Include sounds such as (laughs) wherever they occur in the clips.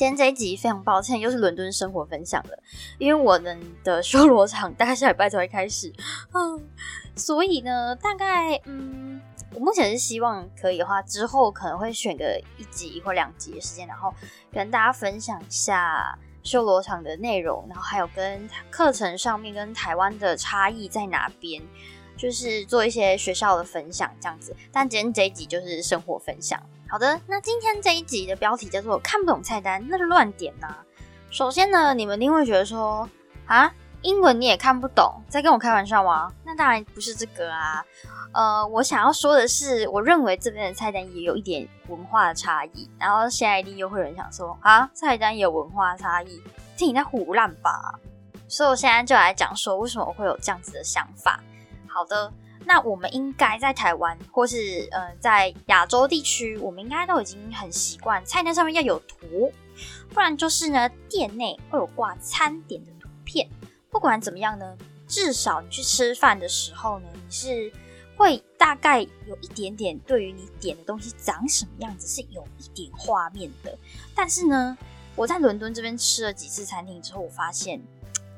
今天这一集非常抱歉，又是伦敦生活分享了，因为我们的 (laughs) 修罗场大概下礼拜才会开始，嗯，所以呢，大概嗯。我目前是希望可以的话，之后可能会选个一集或两集的时间，然后跟大家分享一下修罗场的内容，然后还有跟课程上面跟台湾的差异在哪边，就是做一些学校的分享这样子。但今天这一集就是生活分享。好的，那今天这一集的标题叫做“看不懂菜单那就乱点呐”。首先呢，你们一定会觉得说啊，英文你也看不懂，在跟我开玩笑吗？那当然不是这个啊。呃，我想要说的是，我认为这边的菜单也有一点文化的差异。然后现在一定又会有人想说啊，菜单也有文化差异，听你在胡乱吧。所以我现在就来讲说，为什么我会有这样子的想法。好的，那我们应该在台湾或是呃在亚洲地区，我们应该都已经很习惯菜单上面要有图，不然就是呢店内会有挂餐点的图片。不管怎么样呢，至少你去吃饭的时候呢，你是。会大概有一点点对于你点的东西长什么样子是有一点画面的，但是呢，我在伦敦这边吃了几次餐厅之后，我发现，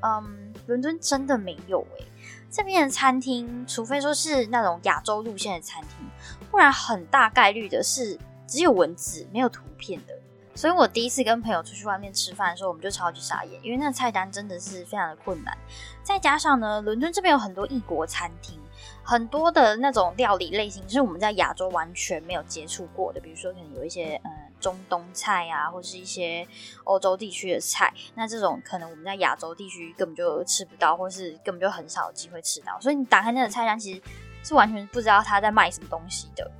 嗯，伦敦真的没有诶，这边的餐厅，除非说是那种亚洲路线的餐厅，不然很大概率的是只有文字没有图片的。所以我第一次跟朋友出去外面吃饭的时候，我们就超级傻眼，因为那菜单真的是非常的困难，再加上呢，伦敦这边有很多异国餐厅。很多的那种料理类型是我们在亚洲完全没有接触过的，比如说可能有一些嗯中东菜啊，或是一些欧洲地区的菜，那这种可能我们在亚洲地区根本就吃不到，或是根本就很少有机会吃到，所以你打开那个菜单，其实是完全不知道他在卖什么东西的。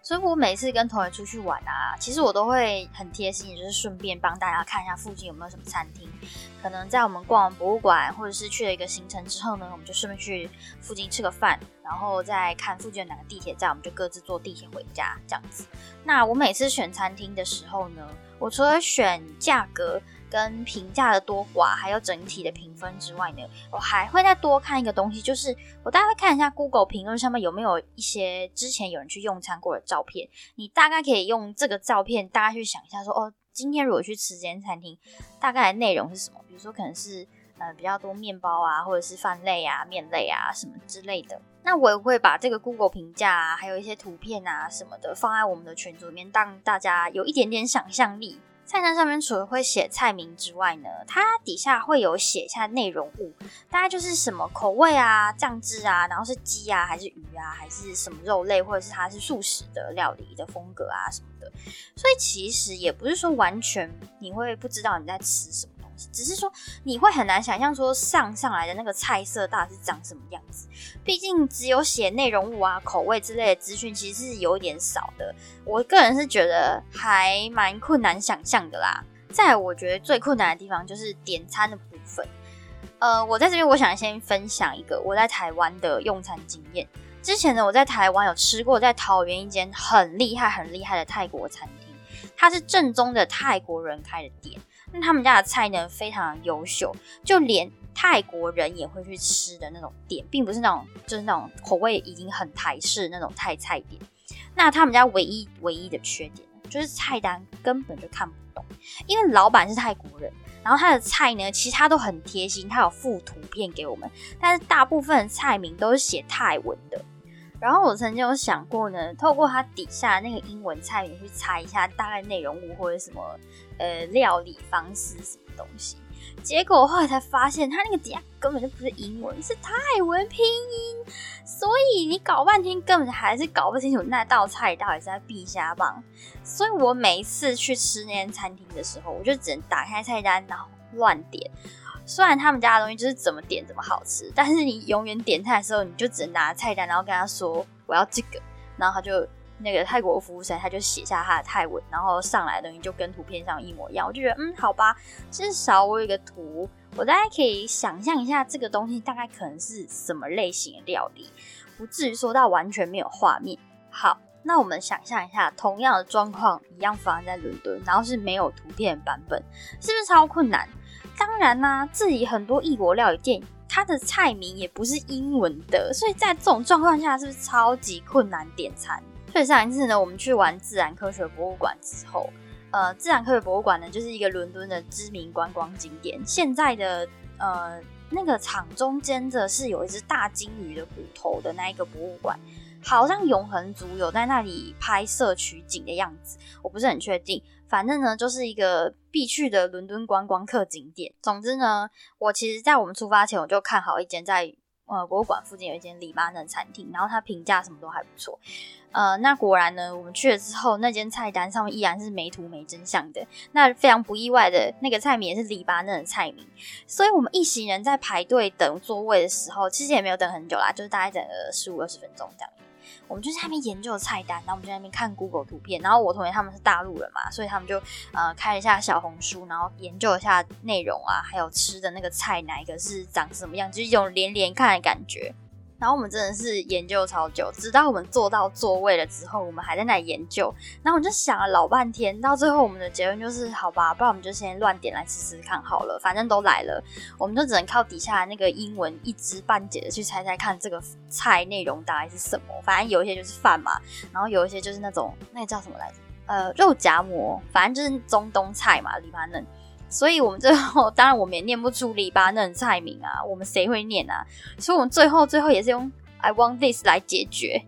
所以我每次跟同学出去玩啊，其实我都会很贴心，就是顺便帮大家看一下附近有没有什么餐厅。可能在我们逛完博物馆或者是去了一个行程之后呢，我们就顺便去附近吃个饭，然后再看附近有哪个地铁站，我们就各自坐地铁回家这样子。那我每次选餐厅的时候呢，我除了选价格。跟评价的多寡，还有整体的评分之外呢，我还会再多看一个东西，就是我大概会看一下 Google 评论上面有没有一些之前有人去用餐过的照片。你大概可以用这个照片，大概去想一下，说哦，今天如果去吃这间餐厅，大概内容是什么？比如说可能是呃比较多面包啊，或者是饭类啊、面类啊什么之类的。那我也会把这个 Google 评价啊，还有一些图片啊什么的放在我们的群组里面，让大家有一点点想象力。菜单上面除了会写菜名之外呢，它底下会有写一下内容物，大概就是什么口味啊、酱汁啊，然后是鸡啊还是鱼啊，还是什么肉类，或者是它是素食的料理的风格啊什么的。所以其实也不是说完全你会不知道你在吃什么。只是说你会很难想象说上上来的那个菜色到底是长什么样子，毕竟只有写内容物啊、口味之类的资讯，其实是有一点少的。我个人是觉得还蛮困难想象的啦。再我觉得最困难的地方就是点餐的部分。呃，我在这边我想先分享一个我在台湾的用餐经验。之前呢，我在台湾有吃过在桃园一间很厉害、很厉害的泰国餐厅，它是正宗的泰国人开的店。那他们家的菜呢非常优秀，就连泰国人也会去吃的那种店，并不是那种就是那种口味已经很台式那种泰菜店。那他们家唯一唯一的缺点就是菜单根本就看不懂，因为老板是泰国人，然后他的菜呢其实他都很贴心，他有附图片给我们，但是大部分的菜名都是写泰文的。然后我曾经有想过呢，透过它底下那个英文菜名去猜一下大概内容物或者什么呃料理方式什么东西，结果后来才发现，它那个底下根本就不是英文，是泰文拼音，所以你搞半天根本还是搞不清楚那道菜到底是在避虾棒。所以我每一次去吃那间餐厅的时候，我就只能打开菜单然后乱点。虽然他们家的东西就是怎么点怎么好吃，但是你永远点菜的时候，你就只能拿菜单，然后跟他说我要这个，然后他就那个泰国服务生他就写下他的泰文，然后上来的东西就跟图片上一模一样。我就觉得嗯，好吧，至少我有一个图，我大概可以想象一下这个东西大概可能是什么类型的料理，不至于说到完全没有画面。好。那我们想象一下，同样的状况一样发生在伦敦，然后是没有图片版本，是不是超困难？当然啦，自己很多异国料理店，它的菜名也不是英文的，所以在这种状况下，是不是超级困难点餐？所以上一次呢，我们去玩自然科学博物馆之后，呃，自然科学博物馆呢，就是一个伦敦的知名观光景点。现在的呃那个场中间的是有一只大金鱼的骨头的那一个博物馆。好像永恒族有在那里拍摄取景的样子，我不是很确定。反正呢，就是一个必去的伦敦观光客景点。总之呢，我其实在我们出发前我就看好一间在呃博物馆附近有一间黎巴嫩餐厅，然后它评价什么都还不错。呃，那果然呢，我们去了之后，那间菜单上面依然是没图没真相的。那非常不意外的那个菜名也是黎巴嫩的菜名，所以我们一行人在排队等座位的时候，其实也没有等很久啦，就是大概等了十五二十分钟这样。我们就在那边研究菜单，然后我们就在那边看 Google 图片，然后我同学他们是大陆人嘛，所以他们就呃开了一下小红书，然后研究一下内容啊，还有吃的那个菜哪一个是长什么样，就是一种连连看的感觉。然后我们真的是研究超久，直到我们坐到座位了之后，我们还在那里研究。然后我就想了老半天，到最后我们的结论就是：好吧，不然我们就先乱点来吃吃看好了，反正都来了，我们就只能靠底下那个英文一知半解的去猜猜看这个菜内容大概是什么。反正有一些就是饭嘛，然后有一些就是那种那个叫什么来着？呃，肉夹馍，反正就是中东菜嘛，黎巴嫩。所以我们最后，当然我们也念不出黎巴嫩菜名啊，我们谁会念啊？所以我们最后最后也是用 I want this 来解决。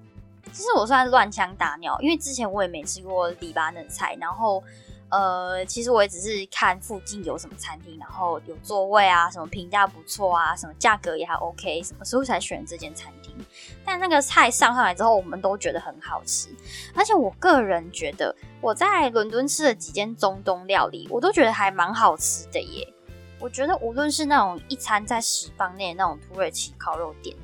其实我算是乱枪打鸟，因为之前我也没吃过黎巴嫩菜，然后。呃，其实我也只是看附近有什么餐厅，然后有座位啊，什么评价不错啊，什么价格也还 OK，什么所以才选这间餐厅。但那个菜上上来之后，我们都觉得很好吃，而且我个人觉得我在伦敦吃了几间中东料理，我都觉得还蛮好吃的耶。我觉得无论是那种一餐在十磅内的那种土耳其烤肉店，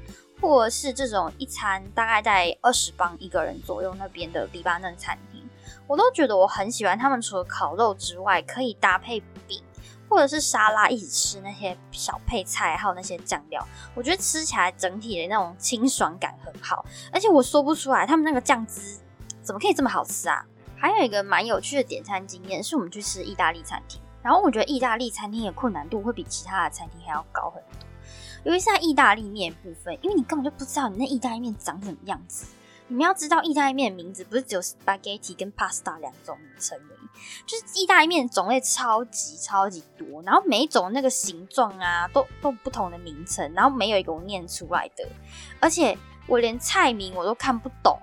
或者是这种一餐大概在二十磅一个人左右那边的黎巴嫩餐厅。我都觉得我很喜欢他们，除了烤肉之外，可以搭配饼或者是沙拉一起吃那些小配菜，还有那些酱料。我觉得吃起来整体的那种清爽感很好，而且我说不出来他们那个酱汁怎么可以这么好吃啊！还有一个蛮有趣的点餐经验，是我们去吃意大利餐厅，然后我觉得意大利餐厅的困难度会比其他的餐厅还要高很多，尤其是在意大利面部分，因为你根本就不知道你那意大利面长什么样子。你们要知道，意大利面的名字不是只有 spaghetti 跟 pasta 两种名称而已，就是意大利面种类超级超级多，然后每一种那个形状啊，都都不同的名称，然后没有一个我念出来的，而且我连菜名我都看不懂。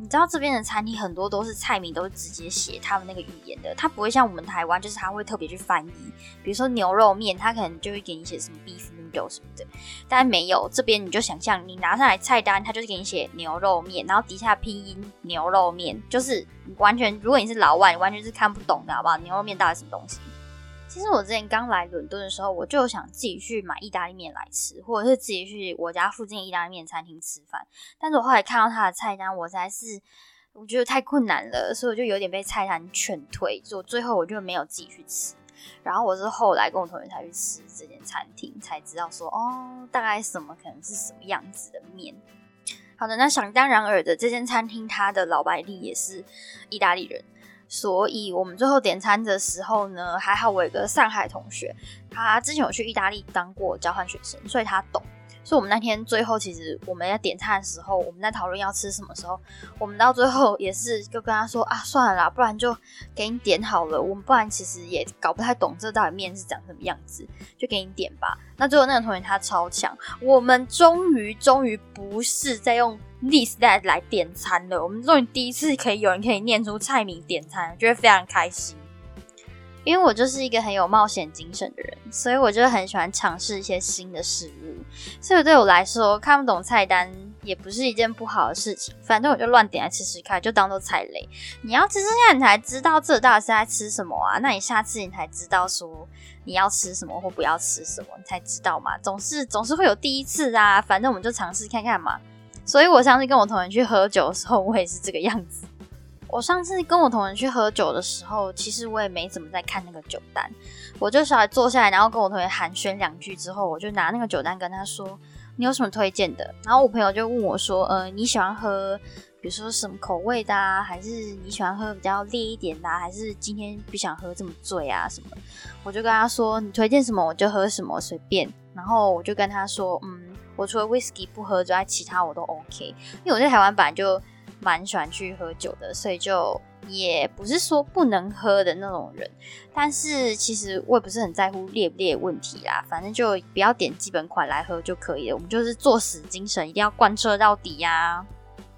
你知道这边的餐厅很多都是菜名都是直接写他们那个语言的，它不会像我们台湾，就是他会特别去翻译。比如说牛肉面，他可能就会给你写什么 beef noodle 什么的，但没有这边你就想象你拿上来菜单，他就是给你写牛肉面，然后底下拼音牛肉面，就是完全如果你是老外，你完全是看不懂的，好不好？牛肉面到底什么东西？其实我之前刚来伦敦的时候，我就想自己去买意大利面来吃，或者是自己去我家附近意大利面餐厅吃饭。但是我后来看到他的菜单，我才是我觉得太困难了，所以我就有点被菜单劝退，所以最后我就没有自己去吃。然后我是后来跟我同学才去吃这间餐厅，才知道说哦，大概什么可能是什么样子的面。好的，那想当然尔的这间餐厅，它的老板力也是意大利人。所以我们最后点餐的时候呢，还好我有个上海同学，他之前有去意大利当过交换学生，所以他懂。所以我们那天最后其实我们要点餐的时候，我们在讨论要吃什么时候，我们到最后也是就跟他说啊，算了啦，不然就给你点好了。我们不然其实也搞不太懂这到底面是长什么样子，就给你点吧。那最后那个同学他超强，我们终于终于不是在用。list 来点餐了，我们终于第一次可以有人可以念出菜名点餐，觉得非常开心。因为我就是一个很有冒险精神的人，所以我就很喜欢尝试一些新的事物。所以对我来说，看不懂菜单也不是一件不好的事情。反正我就乱点来吃吃看，就当做踩雷。你要吃吃看，你才知道这到底是在吃什么啊？那你下次你才知道说你要吃什么或不要吃什么，你才知道嘛。总是总是会有第一次啊，反正我们就尝试看看嘛。所以，我上次跟我同学去喝酒的时候，我也是这个样子。我上次跟我同学去喝酒的时候，其实我也没怎么在看那个酒单，我就稍微坐下来，然后跟我同学寒暄两句之后，我就拿那个酒单跟他说：“你有什么推荐的？”然后我朋友就问我说：“呃，你喜欢喝比如说什么口味的啊，还是你喜欢喝比较烈一点的，还是今天不想喝这么醉啊什么？我就跟他说，你推荐什么我就喝什么，随便。然后我就跟他说，嗯，我除了 whisky 不喝之外，其他我都 OK。因为我在台湾本来就蛮喜欢去喝酒的，所以就也不是说不能喝的那种人。但是其实我也不是很在乎烈不烈问题啦，反正就不要点基本款来喝就可以了。我们就是做死精神，一定要贯彻到底呀。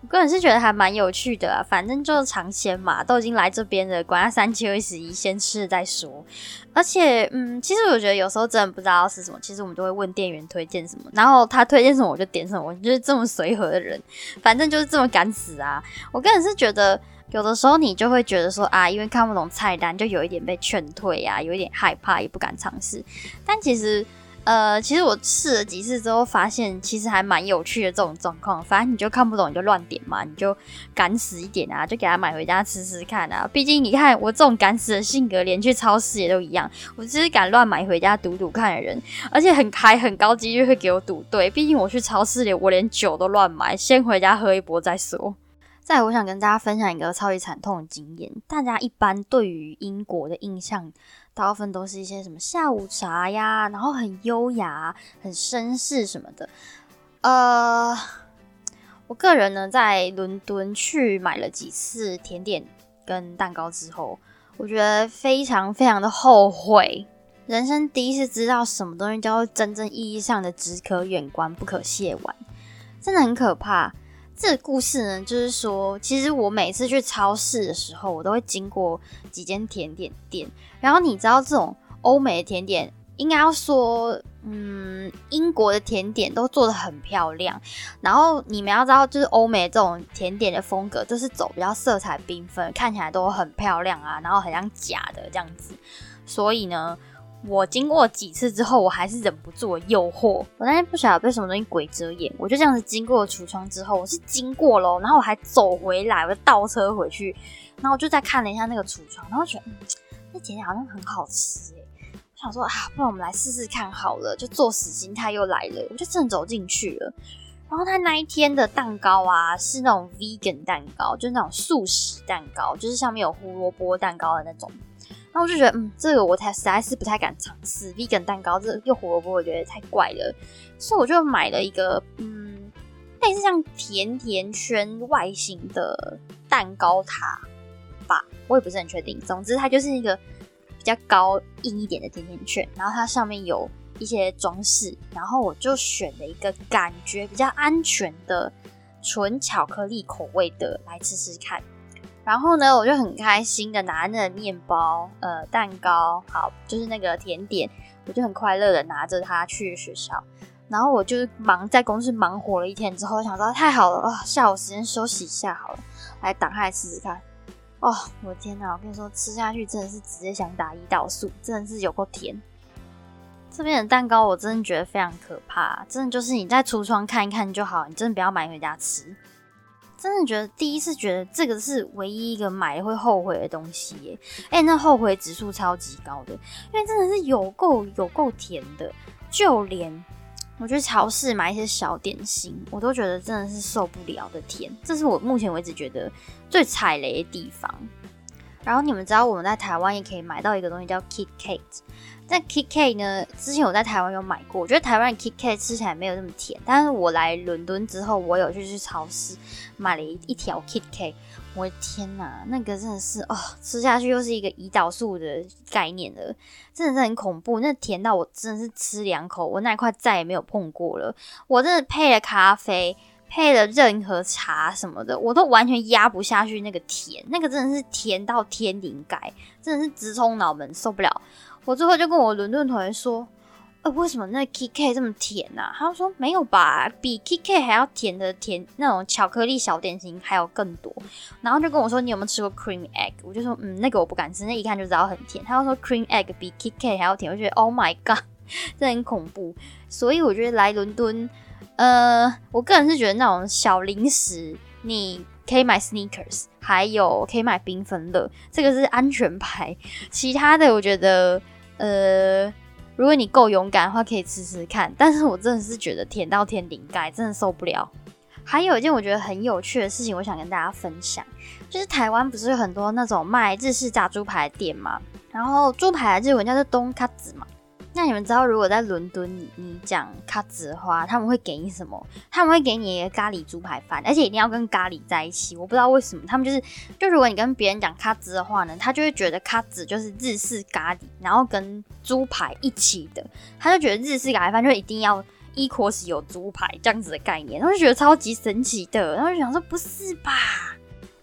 我个人是觉得还蛮有趣的啊，反正就是尝鲜嘛，都已经来这边了，管他三七二十一，先吃了再说。而且，嗯，其实我觉得有时候真的不知道是什么，其实我们都会问店员推荐什么，然后他推荐什么我就点什么，我就是这么随和的人，反正就是这么敢死啊。我个人是觉得，有的时候你就会觉得说啊，因为看不懂菜单，就有一点被劝退啊，有一点害怕，也不敢尝试。但其实。呃，其实我试了几次之后，发现其实还蛮有趣的这种状况。反正你就看不懂，你就乱点嘛，你就敢死一点啊，就给他买回家吃吃看啊。毕竟你看我这种敢死的性格，连去超市也都一样。我只是敢乱买回家赌赌看的人，而且很开很高几率会给我赌对。毕竟我去超市里，我连酒都乱买，先回家喝一波再说。再，我想跟大家分享一个超级惨痛的经验。大家一般对于英国的印象。大部分都是一些什么下午茶呀，然后很优雅、很绅士什么的。呃，我个人呢，在伦敦去买了几次甜点跟蛋糕之后，我觉得非常非常的后悔。人生第一次知道什么东西叫做真正意义上的只可远观不可亵玩，真的很可怕。这个故事呢，就是说，其实我每次去超市的时候，我都会经过几间甜点店。然后你知道，这种欧美的甜点，应该要说，嗯，英国的甜点都做的很漂亮。然后你们要知道，就是欧美这种甜点的风格，就是走比较色彩缤纷，看起来都很漂亮啊，然后很像假的这样子。所以呢。我经过几次之后，我还是忍不住诱惑。我那天不晓得被什么东西鬼遮眼，我就这样子经过橱窗之后，我是经过喽，然后我还走回来，我倒车回去，然后我就再看了一下那个橱窗，然后觉得嗯，那甜点好像很好吃诶。我想说啊，不然我们来试试看好了，就作死心态又来了，我就正走进去了。然后他那一天的蛋糕啊，是那种 vegan 蛋糕，就是那种素食蛋糕，就是上面有胡萝卜蛋糕的那种。那我就觉得，嗯，这个我才实在是不太敢尝试。vegan 蛋糕，这又胡萝卜，我觉得太怪了，所以我就买了一个，嗯，类似像甜甜圈外形的蛋糕塔吧，我也不是很确定。总之，它就是一个比较高硬一点的甜甜圈，然后它上面有一些装饰，然后我就选了一个感觉比较安全的纯巧克力口味的来吃吃看。然后呢，我就很开心的拿那个面包、呃蛋糕，好，就是那个甜点，我就很快乐的拿着它去学校。然后我就忙在公司忙活了一天之后，想说太好了啊，下午时间休息一下好了，来打开来试试看。哦，我天哪！我跟你说，吃下去真的是直接想打胰岛素，真的是有够甜。这边的蛋糕我真的觉得非常可怕，真的就是你在橱窗看一看就好，你真的不要买回家吃。真的觉得第一次觉得这个是唯一一个买会后悔的东西耶！哎，那后悔指数超级高的，因为真的是有够有够甜的，就连我去超市买一些小点心，我都觉得真的是受不了的甜。这是我目前为止觉得最踩雷的地方。然后你们知道我们在台湾也可以买到一个东西叫 Kit Kat。那 Kit Kat 呢？之前我在台湾有买过，我觉得台湾 Kit Kat 吃起来没有那么甜。但是我来伦敦之后，我有去去超市买了一一条 Kit Kat。我的天哪，那个真的是哦，吃下去又是一个胰岛素的概念了，真的是很恐怖。那甜到我真的是吃两口，我那块再也没有碰过了。我真的配了咖啡，配了任何茶什么的，我都完全压不下去那个甜。那个真的是甜到天灵盖，真的是直冲脑门，受不了。我最后就跟我伦敦同学说：“呃，为什么那 K K 这么甜啊？”他说：“没有吧，比 K K 还要甜的甜那种巧克力小点心还有更多。”然后就跟我说：“你有没有吃过 Cream Egg？” 我就说：“嗯，那个我不敢吃，那一看就知道很甜。”他又说：“Cream Egg 比 K K 还要甜。”我觉得 Oh my God，(laughs) 这很恐怖。所以我觉得来伦敦，呃，我个人是觉得那种小零食你。可以买 sneakers，还有可以买缤纷乐，这个是安全牌。其他的我觉得，呃，如果你够勇敢的话，可以吃吃看。但是我真的是觉得甜到天顶盖，真的受不了。还有一件我觉得很有趣的事情，我想跟大家分享，就是台湾不是有很多那种卖日式炸猪排的店嘛？然后猪排的日文叫做东卡子嘛。那你们知道，如果在伦敦你讲卡子的话，他们会给你什么？他们会给你一个咖喱猪排饭，而且一定要跟咖喱在一起。我不知道为什么，他们就是，就如果你跟别人讲卡子的话呢，他就会觉得卡子就是日式咖喱，然后跟猪排一起的，他就觉得日式咖喱饭就一定要一锅是有猪排这样子的概念，然后就觉得超级神奇的，然后就想说不是吧？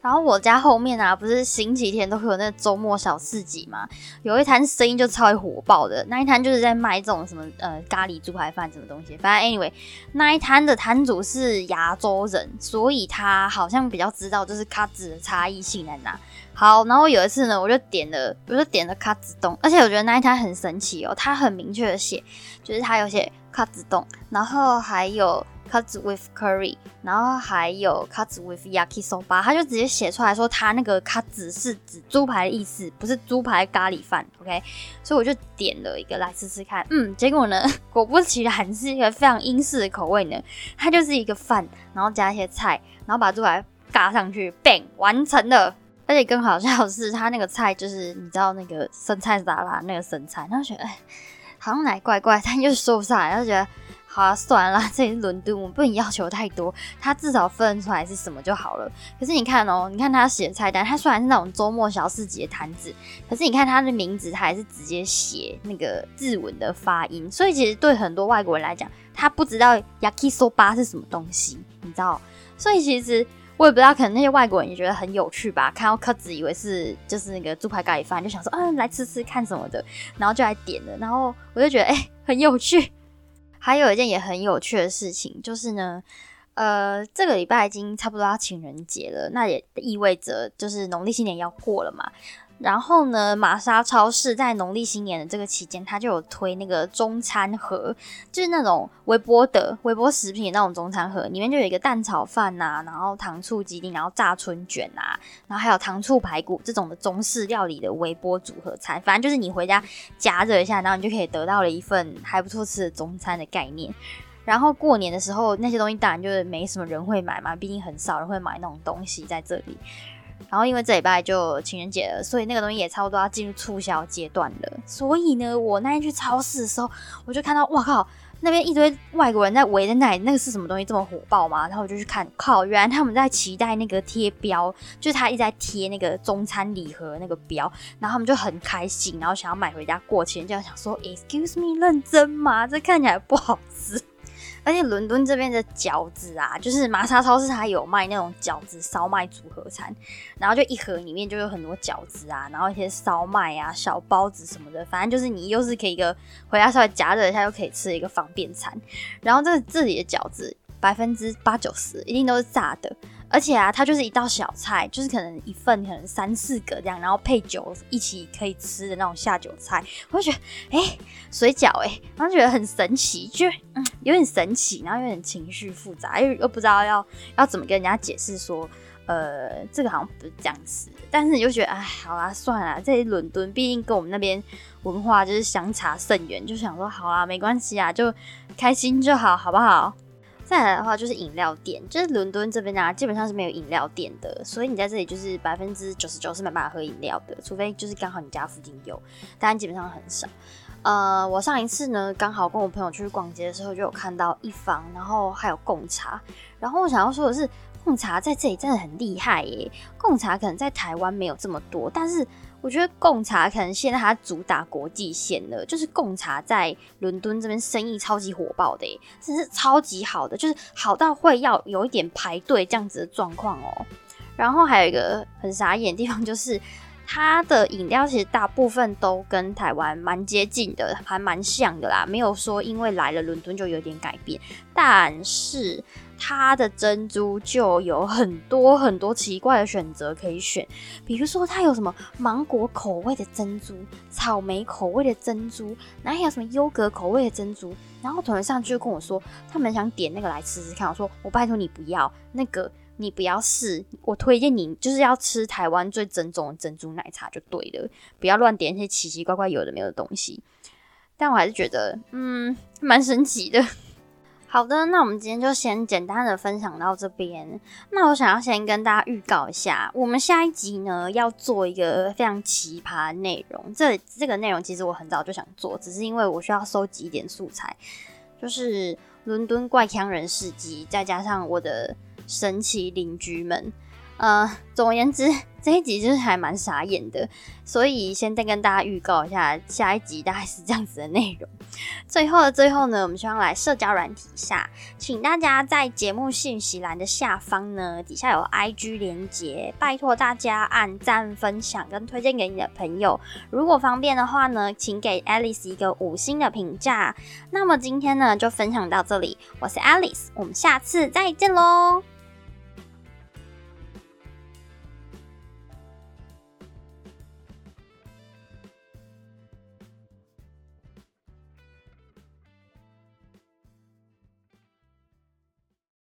然后我家后面啊，不是星期天都会有那周末小市集嘛？有一摊生意就超级火爆的，那一摊就是在卖这种什么呃咖喱猪排饭什么东西。反正 anyway，那一摊的摊主是亚洲人，所以他好像比较知道就是卡子的差异性在哪。好，然后有一次呢，我就点了，我就点了卡子冻，而且我觉得那一摊很神奇哦，他很明确的写，就是他有写卡子冻，然后还有。Cuts with curry，然后还有 cuts with yakisoba，他就直接写出来说，他那个 cuts 是指猪排的意思，不是猪排咖喱饭，OK？所以我就点了一个来试试看，嗯，结果呢，果不其然是一个非常英式的口味呢，它就是一个饭，然后加一些菜，然后把猪排嘎上去，bang，完成了。而且更好笑的是，他那个菜就是你知道那个生菜沙拉那个生菜，然后觉得哎，好像哪怪怪，但又说不上来，然后觉得。好，算了，这是伦敦，我们不能要求太多，他至少分出来是什么就好了。可是你看哦，你看他写的菜单，他虽然是那种周末小市集的摊子，可是你看他的名字，他还是直接写那个日文的发音，所以其实对很多外国人来讲，他不知道 yakisoba 是什么东西，你知道？所以其实我也不知道，可能那些外国人也觉得很有趣吧，看到客子以为是就是那个猪排咖喱饭，就想说，嗯，来吃吃看什么的，然后就来点了，然后我就觉得，哎，很有趣。还有一件也很有趣的事情，就是呢，呃，这个礼拜已经差不多要情人节了，那也意味着就是农历新年要过了嘛。然后呢，玛莎超市在农历新年的这个期间，它就有推那个中餐盒，就是那种微波的微波食品那种中餐盒，里面就有一个蛋炒饭呐，然后糖醋鸡丁，然后炸春卷啊，然后还有糖醋排骨这种的中式料理的微波组合餐，反正就是你回家加热一下，然后你就可以得到了一份还不错吃的中餐的概念。然后过年的时候，那些东西当然就是没什么人会买嘛，毕竟很少人会买那种东西在这里。然后因为这礼拜就情人节了，所以那个东西也差不多要进入促销阶段了。所以呢，我那天去超市的时候，我就看到，哇靠，那边一堆外国人在围在那里，那个是什么东西这么火爆吗？然后我就去看，靠，原来他们在期待那个贴标，就是他一直在贴那个中餐礼盒那个标，然后他们就很开心，然后想要买回家过节，就想说，Excuse me，认真吗？这看起来不好吃。而且伦敦这边的饺子啊，就是玛莎超市它有卖那种饺子烧麦组合餐，然后就一盒里面就有很多饺子啊，然后一些烧麦啊、小包子什么的，反正就是你又是可以一个回家稍微夹热一下又可以吃一个方便餐。然后这这里的饺子百分之八九十一定都是炸的。而且啊，它就是一道小菜，就是可能一份可能三四个这样，然后配酒一起可以吃的那种下酒菜。我就觉得，哎，水饺哎，然后觉得很神奇，就嗯有点神奇，然后有点情绪复杂，又又不知道要要怎么跟人家解释说，呃，这个好像不是这样子。但是你就觉得，哎，好啦，算了，在伦敦，毕竟跟我们那边文化就是相差甚远，就想说，好啦，没关系啊，就开心就好，好不好？再来的话就是饮料店，就是伦敦这边啊，基本上是没有饮料店的，所以你在这里就是百分之九十九是没办法喝饮料的，除非就是刚好你家附近有，但基本上很少。呃，我上一次呢，刚好跟我朋友出去逛街的时候，就有看到一方，然后还有贡茶，然后我想要说的是，贡茶在这里真的很厉害耶，贡茶可能在台湾没有这么多，但是。我觉得贡茶可能现在它主打国际线了，就是贡茶在伦敦这边生意超级火爆的，真是超级好的，就是好到会要有一点排队这样子的状况哦。然后还有一个很傻眼的地方，就是它的饮料其实大部分都跟台湾蛮接近的，还蛮像的啦，没有说因为来了伦敦就有点改变，但是。它的珍珠就有很多很多奇怪的选择可以选，比如说它有什么芒果口味的珍珠、草莓口味的珍珠，然后还有什么优格口味的珍珠。然后同事上去就跟我说，他们想点那个来吃吃看。我说我拜托你不要那个，你不要试。我推荐你就是要吃台湾最正宗的珍珠奶茶就对了，不要乱点那些奇奇怪怪有的没有的东西。但我还是觉得，嗯，蛮神奇的。好的，那我们今天就先简单的分享到这边。那我想要先跟大家预告一下，我们下一集呢要做一个非常奇葩的内容。这这个内容其实我很早就想做，只是因为我需要收集一点素材，就是伦敦怪腔人事迹，再加上我的神奇邻居们。呃，总而言之，这一集就是还蛮傻眼的，所以先再跟大家预告一下，下一集大概是这样子的内容。最后的最后呢，我们希望来社交软体下，请大家在节目信息栏的下方呢，底下有 IG 连接，拜托大家按赞、分享跟推荐给你的朋友。如果方便的话呢，请给 Alice 一个五星的评价。那么今天呢，就分享到这里，我是 Alice，我们下次再见喽。